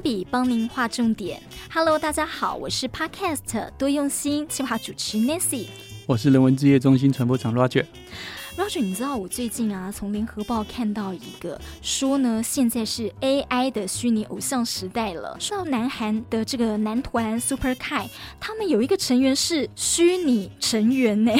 比帮您画重点。Hello，大家好，我是 Podcast 多用心计划主持 Nancy，我是人文置业中心传播长 Roger。Roger，你知道我最近啊，从联合报看到一个说呢，现在是 AI 的虚拟偶像时代了。说到南韩的这个男团 Super Kai，他们有一个成员是虚拟成员呢，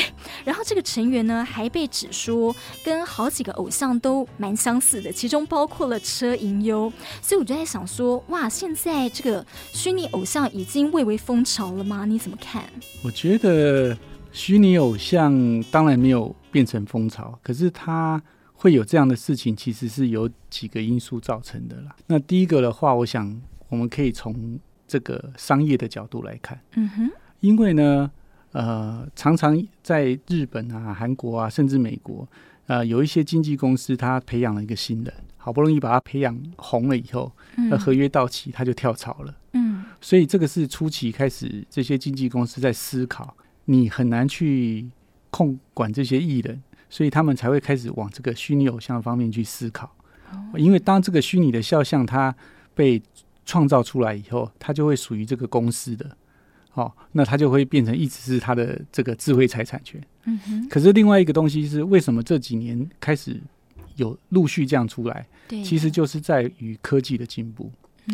然后这个成员呢还被指说跟好几个偶像都蛮相似的，其中包括了车银优。所以我就在想说，哇，现在这个虚拟偶像已经蔚为风潮了吗？你怎么看？我觉得虚拟偶像当然没有。变成风潮，可是它会有这样的事情，其实是有几个因素造成的啦。那第一个的话，我想我们可以从这个商业的角度来看，嗯哼，因为呢，呃，常常在日本啊、韩国啊，甚至美国，呃，有一些经纪公司，他培养了一个新人，好不容易把他培养红了以后，那合约到期他就跳槽了，嗯，所以这个是初期开始，这些经纪公司在思考，你很难去。控管这些艺人，所以他们才会开始往这个虚拟偶像方面去思考。因为当这个虚拟的肖像它被创造出来以后，它就会属于这个公司的，哦，那它就会变成一直是它的这个智慧财产权。嗯哼。可是另外一个东西是，为什么这几年开始有陆续这样出来？对，其实就是在于科技的进步。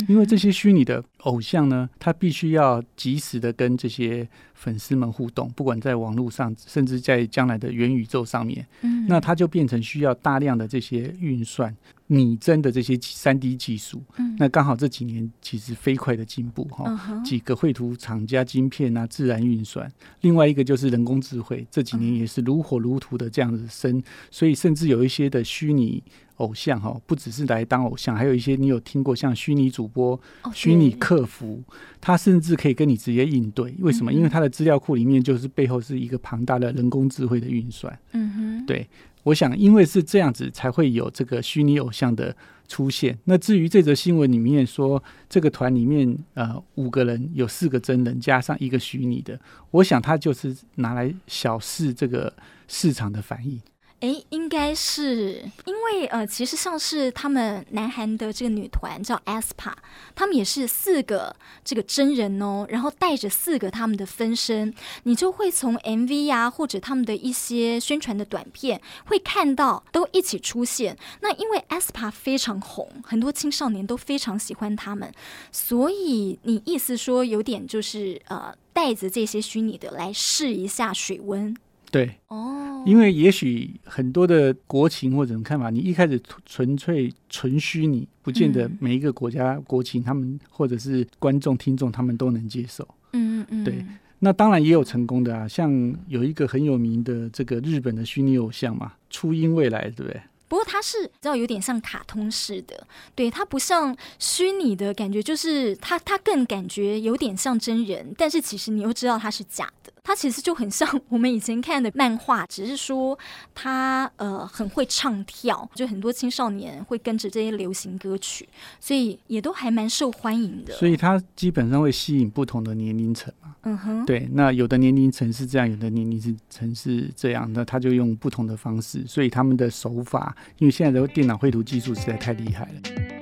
因为这些虚拟的偶像呢，他必须要及时的跟这些粉丝们互动，不管在网络上，甚至在将来的元宇宙上面，嗯，那他就变成需要大量的这些运算、拟真的这些三 D 技术。嗯，那刚好这几年其实飞快的进步哈，嗯，几个绘图厂家晶片啊，自然运算，另外一个就是人工智慧，这几年也是如火如荼的这样子升，所以甚至有一些的虚拟。偶像哈，不只是来当偶像，还有一些你有听过像虚拟主播、虚拟客服，他甚至可以跟你直接应对。为什么？因为他的资料库里面就是背后是一个庞大的人工智慧的运算。嗯哼，对，我想因为是这样子，才会有这个虚拟偶像的出现。那至于这则新闻里面说，这个团里面呃五个人有四个真人加上一个虚拟的，我想他就是拿来小试这个市场的反应。哎，应该是因为呃，其实像是他们南韩的这个女团叫 aespa，他们也是四个这个真人哦，然后带着四个他们的分身，你就会从 MV 呀、啊、或者他们的一些宣传的短片会看到都一起出现。那因为 aespa 非常红，很多青少年都非常喜欢他们，所以你意思说有点就是呃，带着这些虚拟的来试一下水温。对。哦，因为也许很多的国情或者看法，你一开始纯粹纯虚拟，不见得每一个国家国情，他们或者是观众听众他们都能接受。嗯嗯嗯，对，那当然也有成功的啊，像有一个很有名的这个日本的虚拟偶像嘛，初音未来，对不对？不过它是知道有点像卡通式的，对，它不像虚拟的感觉，就是它它更感觉有点像真人，但是其实你又知道它是假的。他其实就很像我们以前看的漫画，只是说他呃很会唱跳，就很多青少年会跟着这些流行歌曲，所以也都还蛮受欢迎的。所以他基本上会吸引不同的年龄层嘛。嗯哼，对，那有的年龄层是这样，有的年龄层是这样，那他就用不同的方式，所以他们的手法，因为现在的电脑绘图技术实在太厉害了。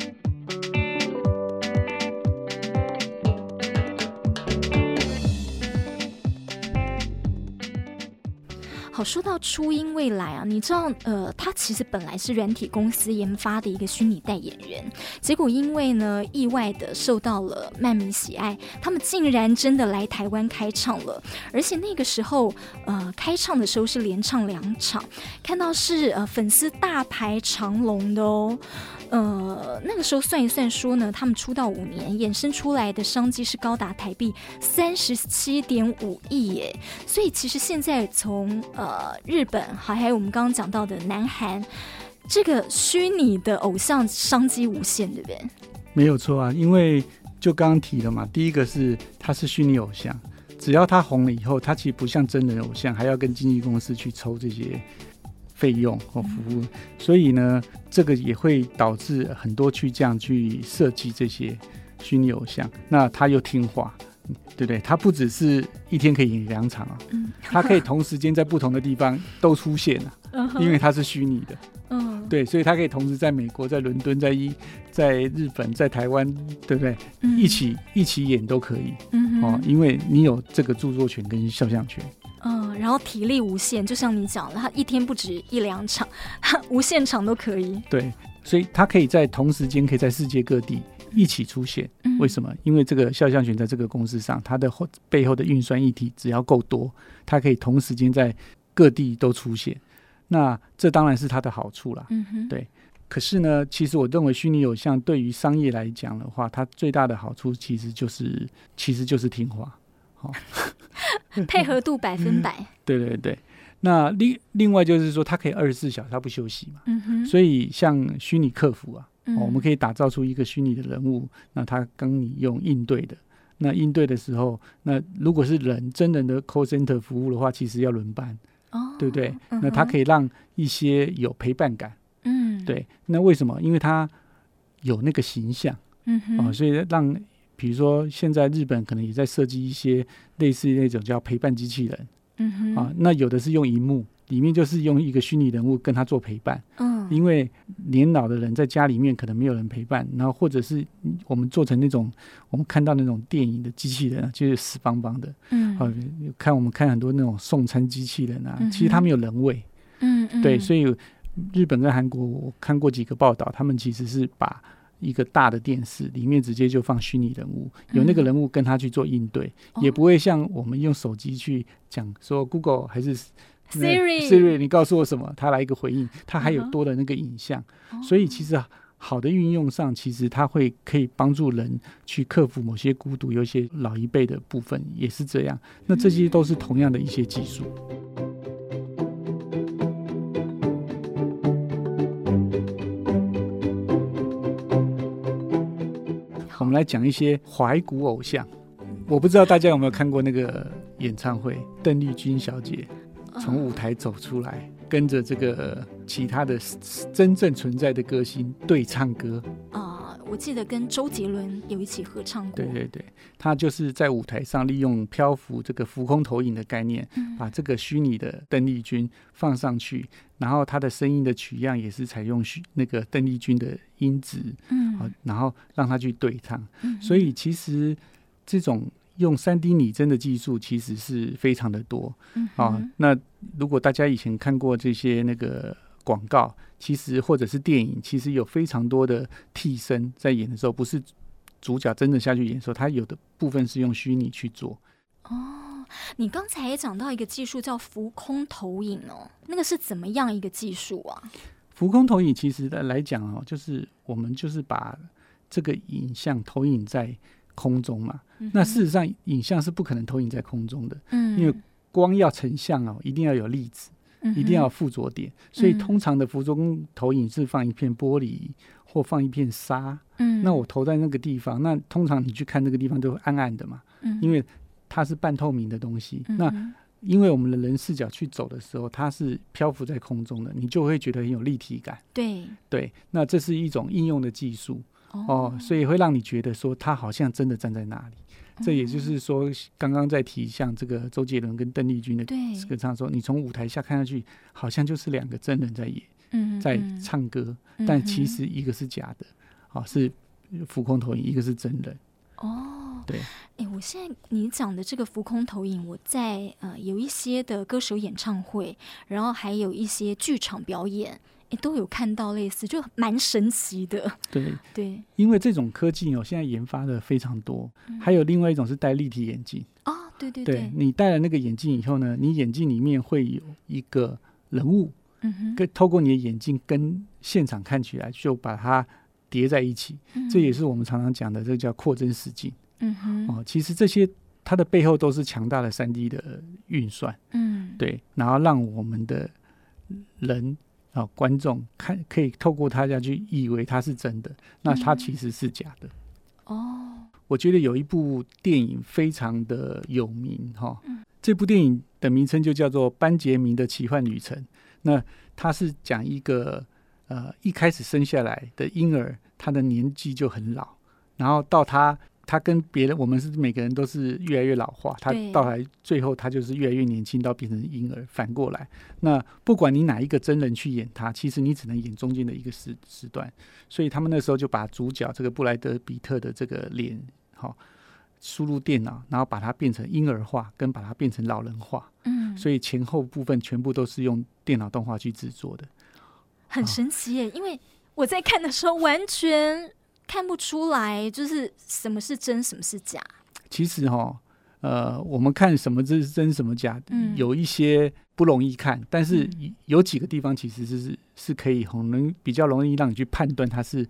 说到初音未来啊，你知道，呃，他其实本来是软体公司研发的一个虚拟代言人，结果因为呢，意外的受到了漫迷喜爱，他们竟然真的来台湾开唱了，而且那个时候，呃，开唱的时候是连唱两场，看到是呃粉丝大排长龙的哦。呃，那个时候算一算说呢，他们出道五年，衍生出来的商机是高达台币三十七点五亿耶。所以其实现在从呃日本，还还有我们刚刚讲到的南韩，这个虚拟的偶像商机无限，对不对？没有错啊，因为就刚刚提了嘛，第一个是他是虚拟偶像，只要他红了以后，他其实不像真人偶像，还要跟经纪公司去抽这些。费用和服务，所以呢，这个也会导致很多去这样去设计这些虚拟偶像。那他又听话，对不对？他不只是一天可以演两场啊，他可以同时间在不同的地方都出现啊，因为它是虚拟的。嗯，对，所以他可以同时在美国、在伦敦、在一、在日本、在台湾，对不对？嗯、一起一起演都可以。嗯哼哦，因为你有这个著作权跟肖像权。嗯，然后体力无限，就像你讲的，他一天不止一两场，他无限场都可以。对，所以他可以在同时间可以在世界各地一起出现。嗯、为什么？因为这个肖像权在这个公司上，它的后背后的运算议题只要够多，它可以同时间在各地都出现。那这当然是它的好处啦。嗯哼，对。可是呢，其实我认为虚拟偶像对于商业来讲的话，它最大的好处其实就是其实就是听话。好 配合度百分百。对对对，那另另外就是说，它可以二十四小时，它不休息嘛。嗯哼。所以像虚拟客服啊，嗯、我们可以打造出一个虚拟的人物，那他跟你用应对的。那应对的时候，那如果是人真人的 call center 服务的话，其实要轮班，哦，对不对？嗯、那它可以让一些有陪伴感。嗯。对。那为什么？因为它有那个形象。嗯哼。哦，所以让。比如说，现在日本可能也在设计一些类似那种叫陪伴机器人，嗯哼，啊，那有的是用荧幕，里面就是用一个虚拟人物跟他做陪伴，嗯，因为年老的人在家里面可能没有人陪伴，然后或者是我们做成那种我们看到那种电影的机器人，就是死邦邦的，嗯，啊，看我们看很多那种送餐机器人啊，其实他们有人味，嗯嗯，对，所以日本跟韩国我看过几个报道，他们其实是把。一个大的电视里面直接就放虚拟人物，有那个人物跟他去做应对，嗯、也不会像我们用手机去讲说 Google 还是 Siri Siri，你告诉我什么，他来一个回应，他还有多的那个影像，嗯、所以其实好的运用上，其实它会可以帮助人去克服某些孤独，有一些老一辈的部分也是这样，那这些都是同样的一些技术。我们来讲一些怀古偶像，我不知道大家有没有看过那个演唱会，邓丽君小姐从舞台走出来，跟着这个其他的真正存在的歌星对唱歌。啊我记得跟周杰伦有一起合唱过。对对对，他就是在舞台上利用漂浮这个浮空投影的概念，嗯、把这个虚拟的邓丽君放上去，然后他的声音的取样也是采用虚那个邓丽君的音质，嗯，好，然后让他去对唱。嗯、所以其实这种用三 D 拟真的技术其实是非常的多。嗯，啊，那如果大家以前看过这些那个。广告其实或者是电影，其实有非常多的替身在演的时候，不是主角真的下去演的时候，他有的部分是用虚拟去做。哦，你刚才也讲到一个技术叫浮空投影哦，那个是怎么样一个技术啊？浮空投影其实的来讲哦，就是我们就是把这个影像投影在空中嘛。嗯、那事实上，影像是不可能投影在空中的，嗯，因为光要成像哦，一定要有粒子。一定要附着点，所以通常的浮中投影是放一片玻璃或放一片沙。嗯，那我投在那个地方，那通常你去看那个地方都会暗暗的嘛。嗯，因为它是半透明的东西。嗯、那因为我们的人视角去走的时候，它是漂浮在空中的，你就会觉得很有立体感。对对，那这是一种应用的技术哦，哦，所以会让你觉得说他好像真的站在那里。这也就是说，刚刚在提像这个周杰伦跟邓丽君的这个唱说，你从舞台下看上去，好像就是两个真人在演，嗯、在唱歌，嗯、但其实一个是假的，啊、哦，是浮空投影，一个是真人。哦，对，现在你讲的这个浮空投影，我在呃有一些的歌手演唱会，然后还有一些剧场表演。都有看到类似，就蛮神奇的。对 对，因为这种科技哦，现在研发的非常多。嗯、还有另外一种是戴立体眼镜哦，对对对，对你戴了那个眼镜以后呢，你眼镜里面会有一个人物，嗯哼，跟透过你的眼镜跟现场看起来，就把它叠在一起。嗯、这也是我们常常讲的，这个叫扩增实境。嗯哼，哦，其实这些它的背后都是强大的三 D 的运算。嗯，对，然后让我们的人。啊、哦，观众看可以透过他家去以为它是真的，那它其实是假的。哦、嗯，我觉得有一部电影非常的有名哈，哦嗯、这部电影的名称就叫做《班杰明的奇幻旅程》。那它是讲一个呃一开始生下来的婴儿，他的年纪就很老，然后到他他跟别人，我们是每个人都是越来越老化，他到来最后他就是越来越年轻，到变成婴儿。反过来，那不管你哪一个真人去演他，其实你只能演中间的一个时时段。所以他们那时候就把主角这个布莱德比特的这个脸，好输入电脑，然后把它变成婴儿化，跟把它变成老人化。嗯，所以前后部分全部都是用电脑动画去制作的，很神奇耶！因为我在看的时候完全。看不出来，就是什么是真，什么是假。其实哈，呃，我们看什么是真，什么假，嗯，有一些不容易看，但是有几个地方其实是是可以很能比较容易让你去判断它是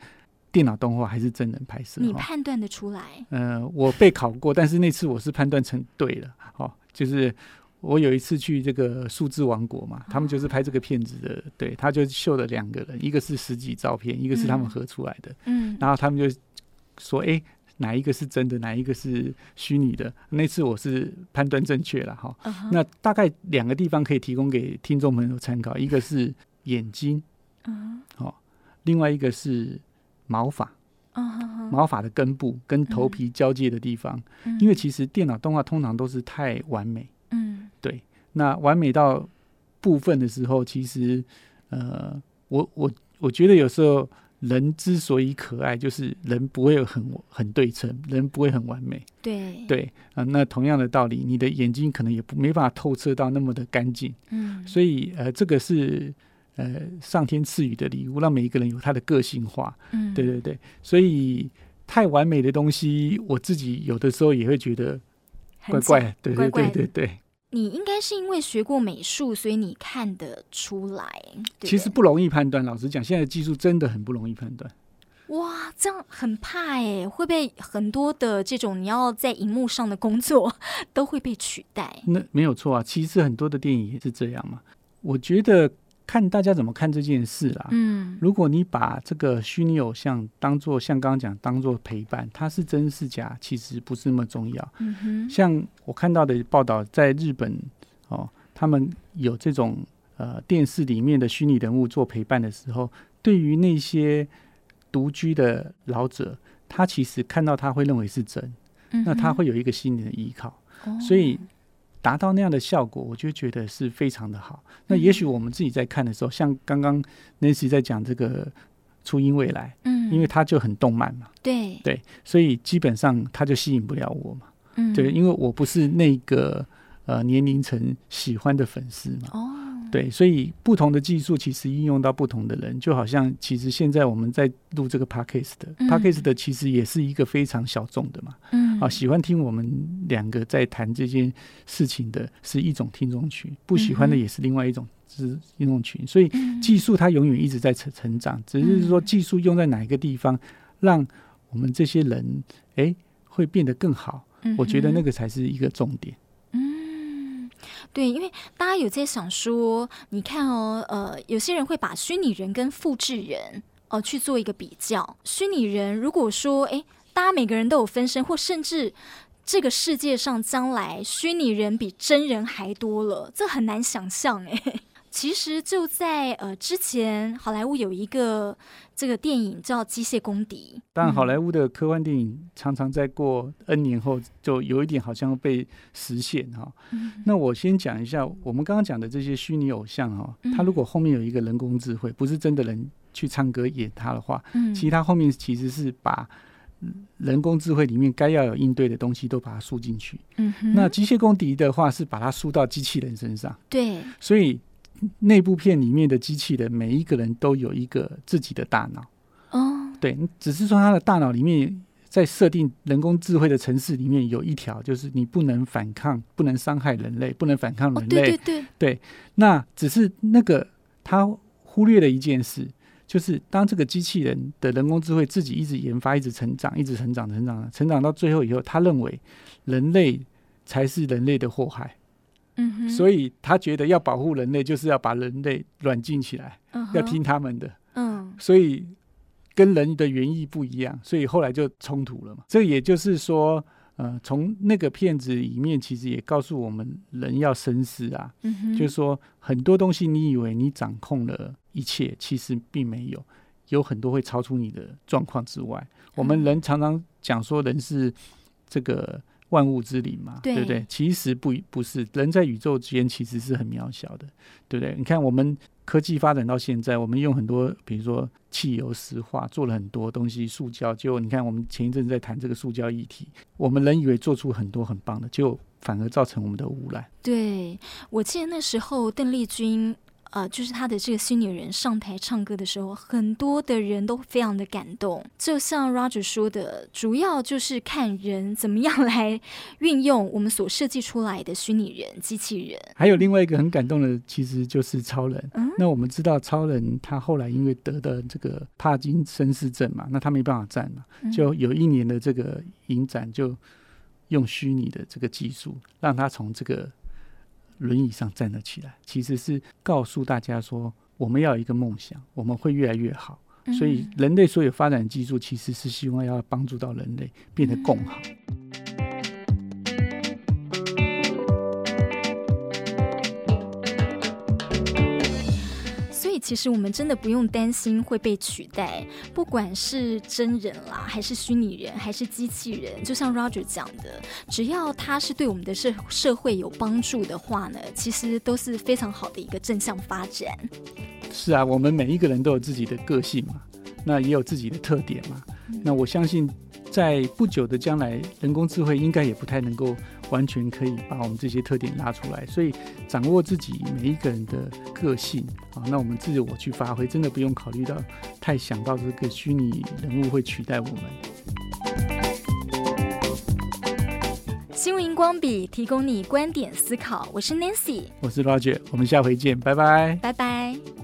电脑动画还是真人拍摄。你判断得出来？呃，我被考过，但是那次我是判断成对了。哦，就是。我有一次去这个数字王国嘛，他们就是拍这个片子的，对，他就秀了两个人，一个是实际照片，一个是他们合出来的，嗯，然后他们就说，哎，哪一个是真的，哪一个是虚拟的？那次我是判断正确了哈。那大概两个地方可以提供给听众朋友参考，一个是眼睛，嗯，好，另外一个是毛发，毛发的根部跟头皮交界的地方，因为其实电脑动画通常都是太完美。对，那完美到部分的时候，其实，呃，我我我觉得有时候人之所以可爱，就是人不会很很对称，人不会很完美。对对啊，那同样的道理，你的眼睛可能也不没办法透彻到那么的干净。嗯，所以呃，这个是呃上天赐予的礼物，让每一个人有他的个性化。嗯，对对对，所以太完美的东西，我自己有的时候也会觉得怪怪。对对对对对。你应该是因为学过美术，所以你看得出来。其实不容易判断，老实讲，现在的技术真的很不容易判断。哇，这样很怕哎，会被很多的这种你要在荧幕上的工作 都会被取代。那没有错啊，其实很多的电影也是这样嘛。我觉得。看大家怎么看这件事啦。嗯，如果你把这个虚拟偶像当做像刚刚讲当做陪伴，它是真是假，其实不是那么重要。嗯哼，像我看到的报道，在日本哦，他们有这种呃电视里面的虚拟人物做陪伴的时候，对于那些独居的老者，他其实看到他会认为是真，嗯、那他会有一个心理的依靠，哦、所以。达到那样的效果，我就觉得是非常的好。那也许我们自己在看的时候，嗯、像刚刚 Nancy 在讲这个初音未来，嗯，因为它就很动漫嘛，对。对，所以基本上它就吸引不了我嘛，嗯，对，因为我不是那个呃年龄层喜欢的粉丝嘛，哦。对，所以不同的技术其实应用到不同的人，就好像其实现在我们在录这个 Podcast 的、嗯、Podcast 的其实也是一个非常小众的嘛。嗯，啊，喜欢听我们两个在谈这件事情的是一种听众群，不喜欢的也是另外一种是听众群。所以技术它永远一直在成成长，只是说技术用在哪一个地方，让我们这些人哎会变得更好。我觉得那个才是一个重点。对，因为大家有在想说，你看哦，呃，有些人会把虚拟人跟复制人哦、呃、去做一个比较。虚拟人如果说，哎，大家每个人都有分身，或甚至这个世界上将来虚拟人比真人还多了，这很难想象哎。其实就在呃之前，好莱坞有一个这个电影叫《机械公敌》。但好莱坞的科幻电影常常在过 N 年后，就有一点好像被实现哈。嗯、那我先讲一下，我们刚刚讲的这些虚拟偶像哈，他如果后面有一个人工智慧，不是真的人去唱歌演他的话，嗯、其实他后面其实是把人工智慧里面该要有应对的东西都把它输进去。嗯哼，那机械公敌的话是把它输到机器人身上。对，所以。内部片里面的机器人，每一个人都有一个自己的大脑。哦，对，只是说他的大脑里面在设定人工智慧的城市里面有一条，就是你不能反抗，不能伤害人类，不能反抗人类。对对对，对，那只是那个他忽略了一件事，就是当这个机器人的人工智慧自己一直研发、一直成长、一直成长、成长、成长到最后以后，他认为人类才是人类的祸害。嗯哼，所以他觉得要保护人类，就是要把人类软禁起来，嗯、要听他们的。嗯，所以跟人的原意不一样，所以后来就冲突了嘛。这也就是说，呃，从那个片子里面，其实也告诉我们，人要深思啊。嗯，就是说很多东西，你以为你掌控了一切，其实并没有。有很多会超出你的状况之外。我们人常常讲说人是这个万物之灵嘛，对，对不对？其实不不是，人在宇宙之间其实是很渺小的，对不对？你看我们科技发展到现在，我们用很多比如说汽油石化做了很多东西，塑胶，结果你看我们前一阵子在谈这个塑胶议题，我们人以为做出很多很棒的，就反而造成我们的污染。对，我记得那时候邓丽君。呃，就是他的这个虚拟人上台唱歌的时候，很多的人都非常的感动。就像 Roger 说的，主要就是看人怎么样来运用我们所设计出来的虚拟人、机器人。还有另外一个很感动的，其实就是超人。嗯，那我们知道超人他后来因为得的这个帕金森氏症嘛，那他没办法站嘛，就有一年的这个影展就用虚拟的这个技术，让他从这个。轮椅上站了起来，其实是告诉大家说，我们要有一个梦想，我们会越来越好。所以，人类所有发展技术，其实是希望要帮助到人类变得更好。其实我们真的不用担心会被取代，不管是真人啦，还是虚拟人，还是机器人，就像 Roger 讲的，只要它是对我们的社社会有帮助的话呢，其实都是非常好的一个正向发展。是啊，我们每一个人都有自己的个性嘛，那也有自己的特点嘛。嗯、那我相信，在不久的将来，人工智慧应该也不太能够。完全可以把我们这些特点拉出来，所以掌握自己每一个人的个性啊，那我们自我去发挥，真的不用考虑到太想到这个虚拟人物会取代我们。新闻荧光笔提供你观点思考，我是 Nancy，我是 Roger，我们下回见，拜拜，拜拜。